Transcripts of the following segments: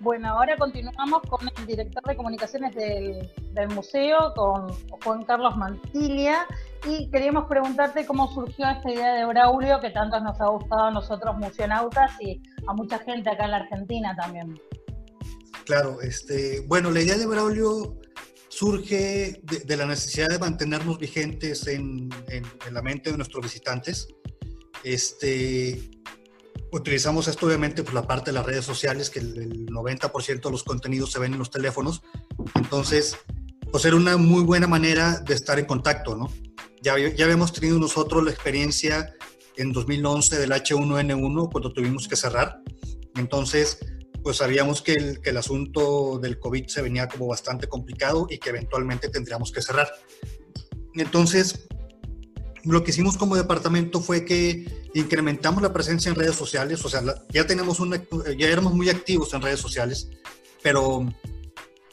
Bueno, ahora continuamos con el director de comunicaciones del, museo, con Juan Carlos Mantilla, y queríamos preguntarte cómo surgió esta idea de Braulio, que tanto nos ha gustado a nosotros museonautas y a mucha gente acá en la Argentina también. Claro, este, bueno, la idea de Braulio surge de, la necesidad de mantenernos vigentes en, la mente de nuestros visitantes. Este, utilizamos esto obviamente por la parte de las redes sociales, que el, 90% de los contenidos se ven en los teléfonos. Entonces, pues era una muy buena manera de estar en contacto, ¿no? Ya, ya habíamos tenido nosotros la experiencia en 2011 del H1N1 cuando tuvimos que cerrar. Entonces, pues sabíamos que el, que el asunto del COVID se venía como bastante complicado y que eventualmente tendríamos que cerrar. Entonces, lo que hicimos como departamento fue que incrementamos la presencia en redes sociales, o sea, ya tenemos una, ya éramos muy activos en redes sociales, pero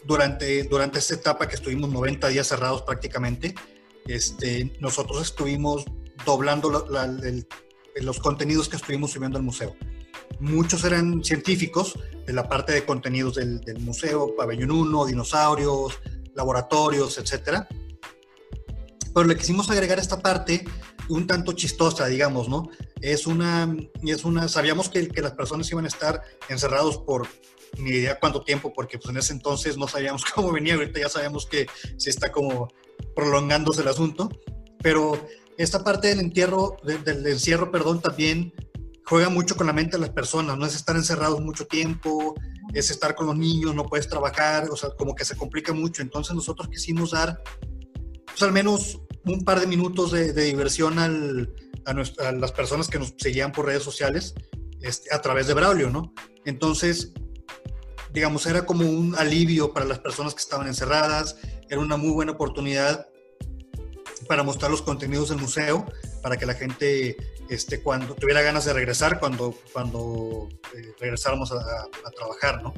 durante, durante esta etapa que estuvimos 90 días cerrados prácticamente, este, nosotros estuvimos doblando los contenidos que estuvimos subiendo al museo. Muchos eran científicos de la parte de contenidos del, del museo, pabellón 1, dinosaurios, laboratorios, etcétera pero le quisimos agregar esta parte un tanto chistosa, digamos, ¿no? Es una, es una, sabíamos que, que las personas iban a estar encerrados por ni idea cuánto tiempo, porque pues en ese entonces no sabíamos cómo venía, ahorita ya sabemos que se está como prolongándose el asunto, pero esta parte del entierro, del encierro, perdón, también juega mucho con la mente de las personas, no es estar encerrados mucho tiempo, es estar con los niños, no puedes trabajar, o sea, como que se complica mucho, entonces nosotros quisimos dar pues al menos un par de minutos de, diversión a, las personas que nos seguían por redes sociales este, a través de Braulio, ¿no? Entonces, digamos, era como un alivio para las personas que estaban encerradas, era una muy buena oportunidad para mostrar los contenidos del museo, para que la gente, este, cuando tuviera ganas de regresar, cuando, cuando eh, regresáramos a, trabajar, ¿no?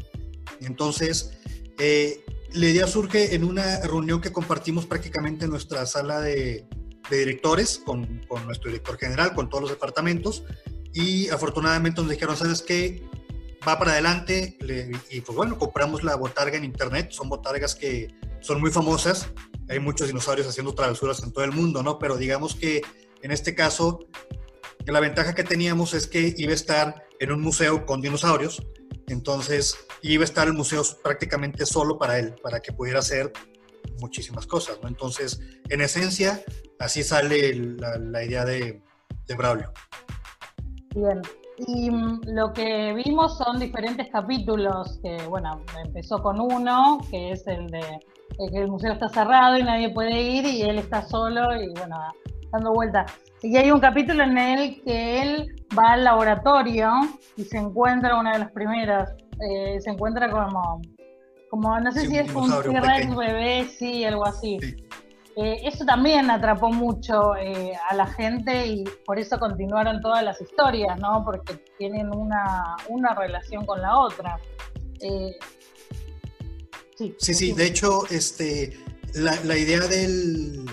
Entonces, eh, la idea surge en una reunión que compartimos prácticamente en nuestra sala de, directores con, nuestro director general, con todos los departamentos y afortunadamente nos dijeron, ¿sabes qué? Va para adelante y pues bueno, compramos la botarga en internet, son botargas que son muy famosas, hay muchos dinosaurios haciendo travesuras en todo el mundo, ¿no? Pero digamos que en este caso, la ventaja que teníamos es que iba a estar en un museo con dinosaurios, entonces iba a estar el museo prácticamente solo para él, para que pudiera hacer muchísimas cosas, ¿no? Entonces, en esencia, así sale la, idea de, de Braulio. Bien, y mm, lo que vimos son diferentes capítulos, que bueno, empezó con uno, que es el de que el museo está cerrado y nadie puede ir y él está solo y bueno, dando vueltas. Y hay un capítulo en el que él va al laboratorio y se encuentra una de las primeras, eh, se encuentra como, como no sé si es un T-Rex bebé, sí, algo así. Eh, eso también atrapó mucho eh, a la gente y por eso continuaron todas las historias, ¿no? Porque tienen una, una relación con la otra. sí, sí, sí, de hecho, este, la, la idea del,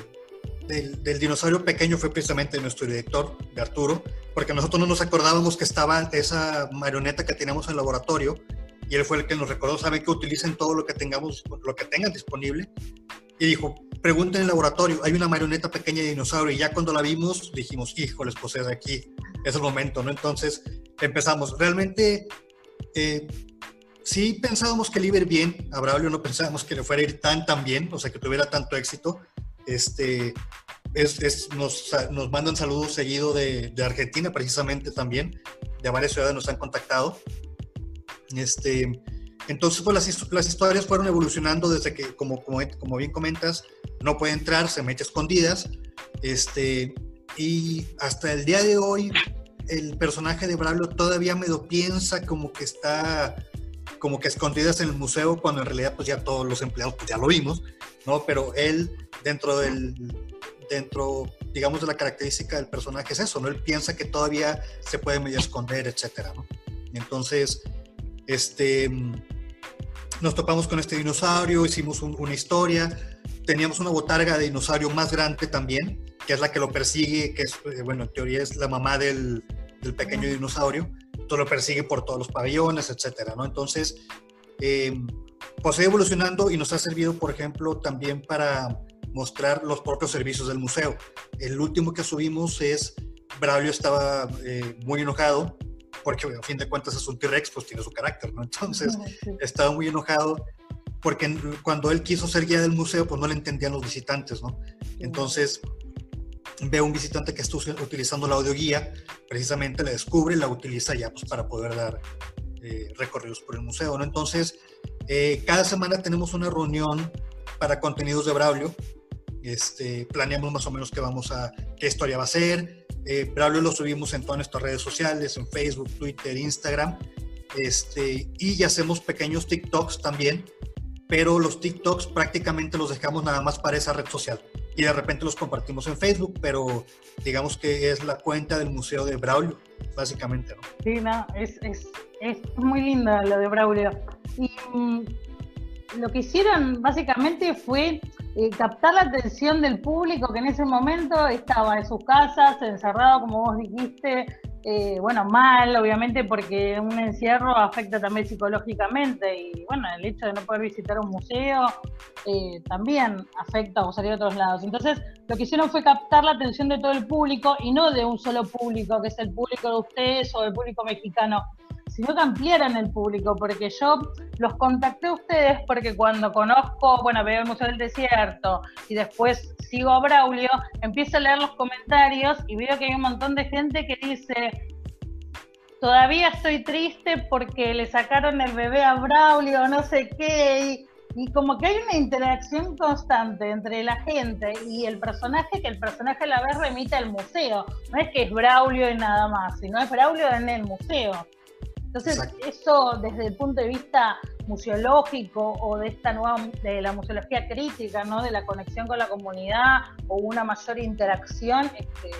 del, dinosaurio pequeño fue precisamente nuestro director, de Arturo, porque nosotros no nos acordábamos que estaba esa marioneta que teníamos en el laboratorio y él fue el que nos recordó, saben que utilicen todo lo que tengamos, lo que tengan disponible. Y dijo, pregunten en el laboratorio, hay una marioneta pequeña de dinosaurio y ya cuando la vimos dijimos, híjoles, pues es aquí, es el momento, ¿no? Entonces empezamos. Realmente eh, sí pensábamos que le bien, a Braulio no pensábamos que le fuera a ir tan, tan bien, o sea, que tuviera tanto éxito, este, es, nos, nos, mandan saludos seguido de, de, Argentina, precisamente también. De varias ciudades nos han contactado. Este, entonces, pues las, las historias fueron evolucionando desde que, como, como, como, bien comentas, no puede entrar, se mete escondidas. Este, y hasta el día de hoy, el personaje de Braulio todavía me piensa como que está como que escondidas en el museo cuando en realidad pues ya todos los empleados pues ya lo vimos, ¿no? Pero él dentro del, dentro, digamos, de la característica del personaje es eso, ¿no? Él piensa que todavía se puede medio esconder, etcétera, ¿no? Entonces, este, nos topamos con este dinosaurio, hicimos una historia, teníamos una botarga de dinosaurio más grande también, que es la que lo persigue, que es, eh, bueno, en teoría es la mamá del, del pequeño dinosaurio, todo lo persigue por todos los pabellones, etcétera, ¿no? Entonces, eh, pues ha evolucionando y nos ha servido, por ejemplo, también para mostrar los propios servicios del museo. El último que subimos es, Braulio estaba eh, muy enojado, porque a fin de cuentas es un T-Rex, pues tiene su carácter, ¿no? Entonces, estaba muy enojado porque cuando él quiso ser guía del museo, pues no le entendían los visitantes, ¿no? Entonces, ve a un visitante que está utilizando la audioguía, precisamente la descubre y la utiliza ya pues, para poder dar eh, recorridos por el museo. ¿no? Entonces, eh, cada semana tenemos una reunión para contenidos de Braulio. Este, planeamos más o menos qué vamos a, qué historia va a ser. Eh, Braulio lo subimos en todas nuestras redes sociales, en Facebook, Twitter, Instagram. Este, y hacemos pequeños TikToks también, pero los TikToks prácticamente los dejamos nada más para esa red social y de repente los compartimos en Facebook, pero digamos que es la cuenta del Museo de Braulio, básicamente. Sí, no, es, es, es muy linda lo de Braulio. Lo que hicieron básicamente fue eh, captar la atención del público que en ese momento estaba en sus casas, encerrado, como vos dijiste, eh, bueno, mal, obviamente, porque un encierro afecta también psicológicamente y, bueno, el hecho de no poder visitar un museo eh, también afecta o salir a otros lados. Entonces, lo que hicieron fue captar la atención de todo el público y no de un solo público, que es el público de ustedes o el público mexicano, sino que ampliaran el público, porque yo los contacté a ustedes porque cuando conozco, bueno, veo el Museo del Desierto y después sigo a Braulio, empiezo a leer los comentarios y veo que hay un montón de gente que dice, todavía estoy triste porque le sacaron el bebé a Braulio, no sé qué, y, y, como que hay una interacción constante entre la gente y el personaje, que el personaje a la vez remite al museo. No es que es Braulio y nada más, sino es Braulio en el museo. Entonces, eso desde el punto de vista museológico o de esta nueva, de la museología crítica, ¿no? De la conexión con la comunidad o una mayor interacción, este,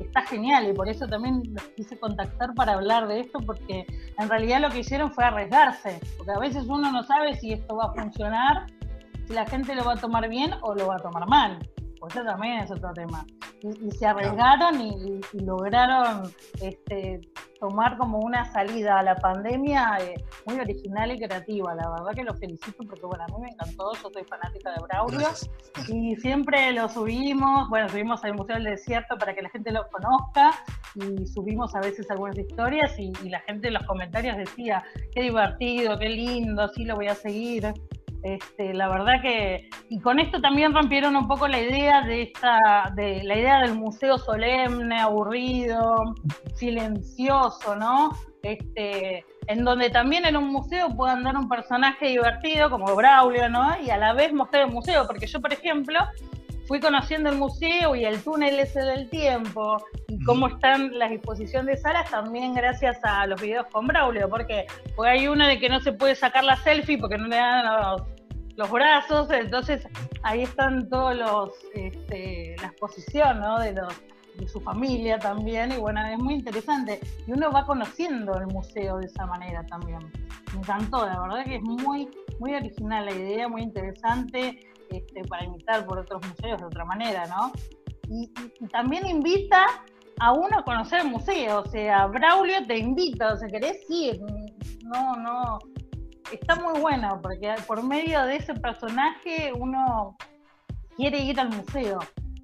está genial y por eso también los quise contactar para hablar de esto, porque en realidad lo que hicieron fue arriesgarse, porque a veces uno no sabe si esto va a funcionar, si la gente lo va a tomar bien o lo va a tomar mal. Pues eso también es otro tema. Y, se arriesgaron y, lograron este, tomar como una salida a la pandemia eh, muy original y creativa. La verdad que lo felicito porque, bueno, a mí me encantó, yo soy fanática de Braulio y siempre lo subimos, bueno, subimos al Museo del Desierto para que la gente lo conozca y subimos a veces algunas historias y, y la gente en los comentarios decía, qué divertido, qué lindo, sí lo voy a seguir. Este, la verdad que, y con esto también rompieron un poco la idea de esta, de la idea del museo solemne, aburrido, silencioso, ¿no? Este, en donde también en un museo puede andar un personaje divertido como Braulio, ¿no? Y a la vez mostrar el museo, porque yo, por ejemplo, fui conociendo el museo y el túnel ese del tiempo y cómo están las exposiciones de salas también gracias a los videos con Braulio, porque, porque hay una de que no se puede sacar la selfie porque no le dan los, brazos, entonces ahí están todos los, este, la exposición ¿no? de, los, de su familia también y bueno, es muy interesante y uno va conociendo el museo de esa manera también. Me encantó, la verdad que es muy, muy original la idea, muy interesante este, para imitar por otros museos de otra manera, ¿no? Y, también invita a uno a conocer el museo, o sea, Braulio te invita, o sea, querés ir, no, no, está muy bueno, porque por medio de ese personaje uno quiere ir al museo,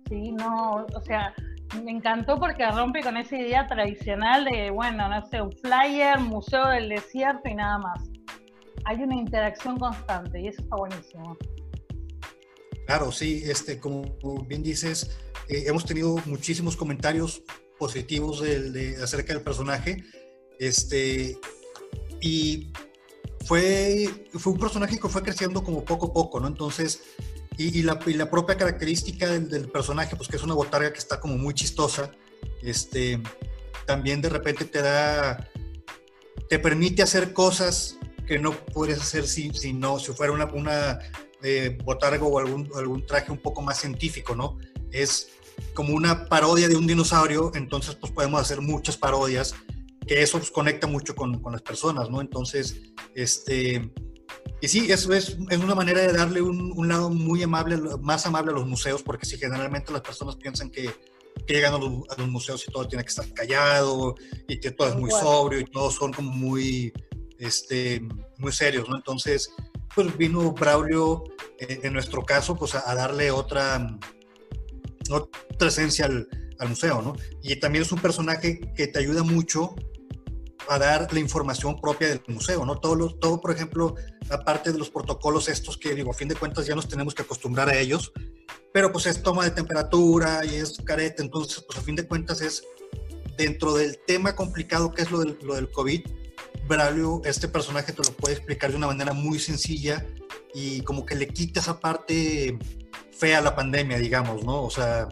¿sí? No, o sea, me encantó porque rompe con esa idea tradicional de, bueno, no sé, un flyer, museo del desierto y nada más. Hay una interacción constante y eso está buenísimo. Claro, sí, este, como bien dices, eh, hemos tenido muchísimos comentarios positivos acerca del personaje. Este, y fue, fue un personaje que fue creciendo como poco a poco, ¿no? Entonces, y, la, la, propia característica del, personaje, pues que es una botarga que está como muy chistosa, este, también de repente te da, te permite hacer cosas que no podrías hacer si, si no, si fuera una eh, botargo o algún, algún traje un poco más científico, ¿no? Es como una parodia de un dinosaurio, entonces pues podemos hacer muchas parodias, que eso pues, conecta mucho con, con, las personas, ¿no? Entonces, este, y sí, eso es, es una manera de darle un, un, lado muy amable, más amable a los museos, porque si generalmente las personas piensan que, que llegan a los, a los, museos y todo tiene que estar callado, y que todo es muy sobrio, y todos son como muy este, muy serios, ¿no? Entonces, pues vino Braulio, eh, en nuestro caso, pues a, darle otra, otra esencia al, museo, ¿no? Y también es un personaje que te ayuda mucho a dar la información propia del museo, ¿no? Todo, todo por ejemplo, aparte de los protocolos estos que, digo, a fin de cuentas ya nos tenemos que acostumbrar a ellos, pero pues es toma de temperatura y es careta, entonces, pues a fin de cuentas es dentro del tema complicado que es lo del, lo del COVID, Braulio, este personaje te lo puede explicar de una manera muy sencilla y como que le quita esa parte fea a la pandemia, digamos, ¿no? O sea,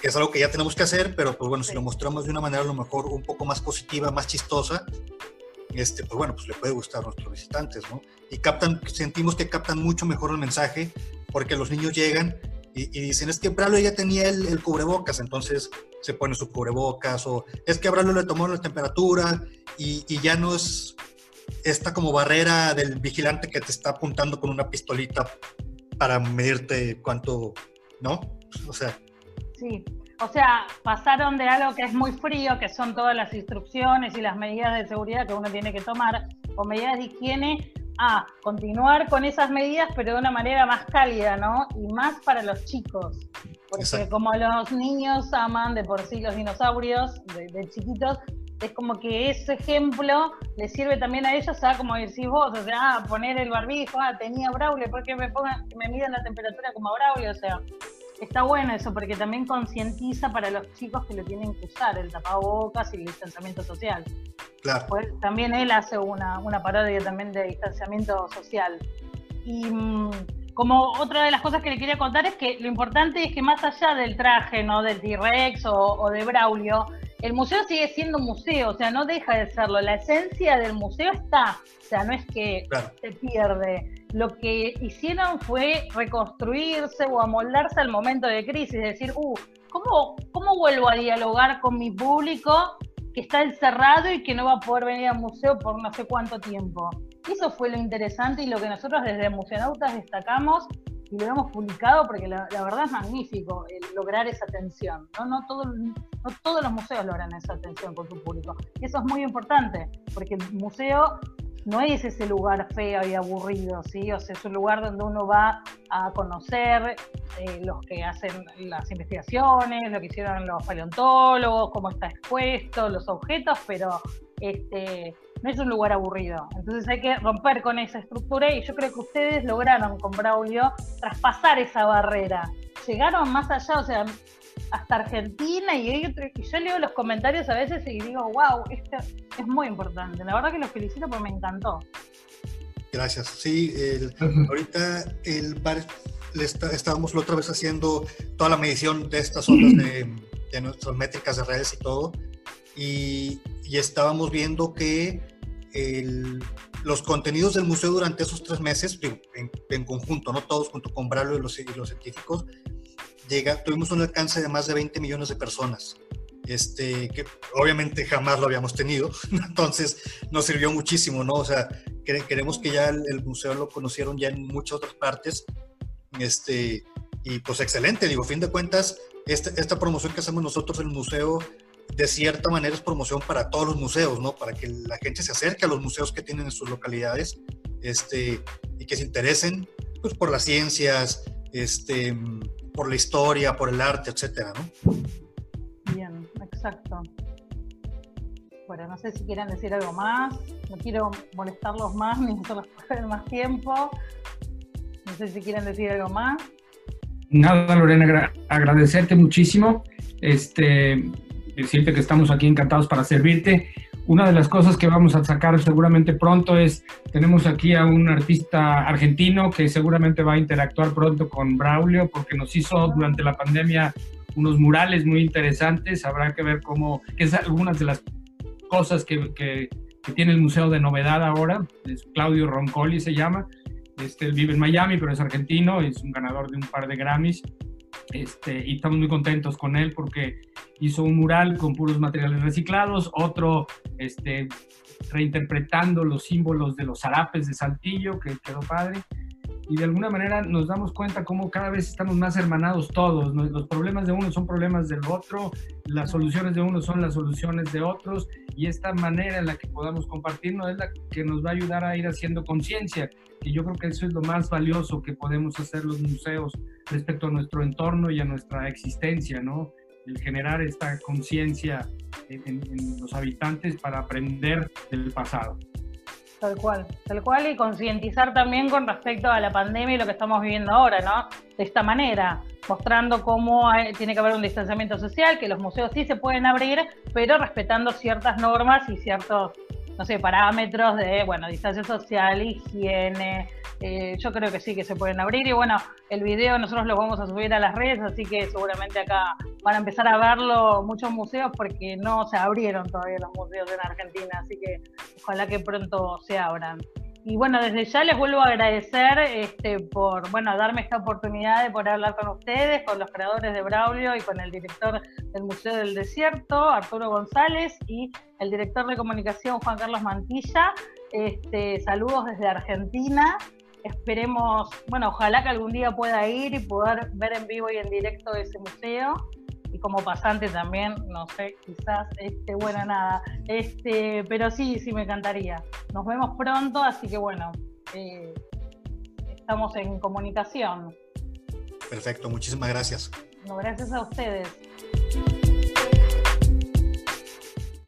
que es algo que ya tenemos que hacer, pero pues bueno, si lo mostramos de una manera a lo mejor un poco más positiva, más chistosa, este, pues bueno, pues le puede gustar a nuestros visitantes, ¿no? Y captan, sentimos que captan mucho mejor el mensaje, porque los niños llegan y, dicen, es que Braulio ya tenía el, el, cubrebocas, entonces se pone su cubrebocas, o es que a le tomó la temperatura y, y, ya no es esta como barrera del vigilante que te está apuntando con una pistolita para medirte cuánto, ¿no? O sea. Sí, o sea, pasaron de algo que es muy frío, que son todas las instrucciones y las medidas de seguridad que uno tiene que tomar, o medidas de higiene, a continuar con esas medidas, pero de una manera más cálida, ¿no? Y más para los chicos. Porque como los niños aman de por sí los dinosaurios, de, chiquitos, es como que ese ejemplo les sirve también a ellos a, como decís vos, o sea, a poner el barbijo, ah, tenía Braulio, porque me pongan, me midan la temperatura como Braulio? O sea, está bueno eso, porque también concientiza para los chicos que lo tienen que usar, el tapabocas y el distanciamiento social. Claro. Pues, también él hace una, una parodia también de distanciamiento social. Y mm, como otra de las cosas que le quería contar es que lo importante es que más allá del traje, ¿no? Del T-Rex o, de Braulio, el museo sigue siendo museo, o sea, no deja de serlo. La esencia del museo está, o sea, no es que se pierde. Lo que hicieron fue reconstruirse o amoldarse al momento de crisis, decir, uh, ¿cómo, ¿cómo vuelvo a dialogar con mi público que está encerrado y que no va a poder venir al museo por no sé cuánto tiempo. Eso fue lo interesante y lo que nosotros desde Museonautas destacamos y lo hemos publicado porque la, verdad es magnífico lograr esa atención. ¿no? No, no todos los museos logran esa atención con su público. Y eso es muy importante porque el museo no es ese lugar feo y aburrido, ¿sí? O sea, es un lugar donde uno va a conocer eh, los que hacen las investigaciones, lo que hicieron los paleontólogos, cómo está expuesto, los objetos, pero este, no es un lugar aburrido. Entonces hay que romper con esa estructura y yo creo que ustedes lograron con Braulio traspasar esa barrera. Llegaron más allá, o sea, hasta Argentina y, yo leo los comentarios a veces y digo, wow, esto es muy importante. La verdad que los felicito porque me encantó. Gracias. Sí, ahorita el bar, le estábamos la otra vez haciendo toda la medición de estas ondas de, de nuestras métricas de redes y todo, y, y estábamos viendo que el, los contenidos del museo durante esos tres meses, en, en conjunto, no todos junto con Bralo y los, y los científicos, tuvimos un alcance de más de 20 millones de personas, este, que obviamente jamás lo habíamos tenido, entonces nos sirvió muchísimo, ¿no? O sea, queremos que ya el, museo lo conocieron ya en muchas otras partes, este, y pues excelente, digo, fin de cuentas, esta, esta promoción que hacemos nosotros el museo, de cierta manera es promoción para todos los museos, ¿no? Para que la gente se acerque a los museos que tienen en sus localidades, este, y que se interesen, pues, por las ciencias, este, por la historia, por el arte, etcétera, ¿no? Bien, exacto. Bueno, no sé si quieren decir algo más. No quiero molestarlos más ni hacerlos perder más tiempo. No sé si quieren decir algo más. Nada, Lorena, agradecerte muchísimo. Este, decirte que estamos aquí encantados para servirte. Una de las cosas que vamos a sacar seguramente pronto es, tenemos aquí a un artista argentino que seguramente va a interactuar pronto con Braulio porque nos hizo durante la pandemia unos murales muy interesantes. Habrá que ver cómo, que es algunas de las cosas que, que, tiene el Museo de Novedad ahora. Es Claudio Roncoli se llama. Este, él vive en Miami, pero es argentino, es un ganador de un par de Grammys. Este, y estamos muy contentos con él porque hizo un mural con puros materiales reciclados, otro este, reinterpretando los símbolos de los zarapes de Saltillo, que quedó padre. Y de alguna manera nos damos cuenta cómo cada vez estamos más hermanados todos. Los problemas de uno son problemas del otro, las soluciones de uno son las soluciones de otros y esta manera en la que podamos compartirnos es la que nos va a ayudar a ir haciendo conciencia. Y yo creo que eso es lo más valioso que podemos hacer los museos respecto a nuestro entorno y a nuestra existencia, ¿no? El generar esta conciencia en, en los habitantes para aprender del pasado. Tal cual, tal cual, y concientizar también con respecto a la pandemia y lo que estamos viviendo ahora, ¿no? De esta manera, mostrando cómo tiene que haber un distanciamiento social, que los museos sí se pueden abrir, pero respetando ciertas normas y ciertos no sé, parámetros de, bueno, distancia social, higiene. Eh, yo creo que sí que se pueden abrir. Y bueno, el video nosotros lo vamos a subir a las redes, así que seguramente acá van a empezar a verlo muchos museos porque no se abrieron todavía los museos en Argentina, así que ojalá que pronto se abran. Y bueno, desde ya les vuelvo a agradecer este, por bueno, darme esta oportunidad de poder hablar con ustedes, con los creadores de Braulio y con el director del Museo del Desierto, Arturo González, y el director de comunicación, Juan Carlos Mantilla. Este, saludos desde Argentina. Esperemos, bueno, ojalá que algún día pueda ir y poder ver en vivo y en directo ese museo y como pasante también, no sé, quizás, este, bueno, nada, este, pero sí, sí me encantaría. Nos vemos pronto, así que bueno, eh, estamos en comunicación. Perfecto, muchísimas gracias. No, gracias a ustedes.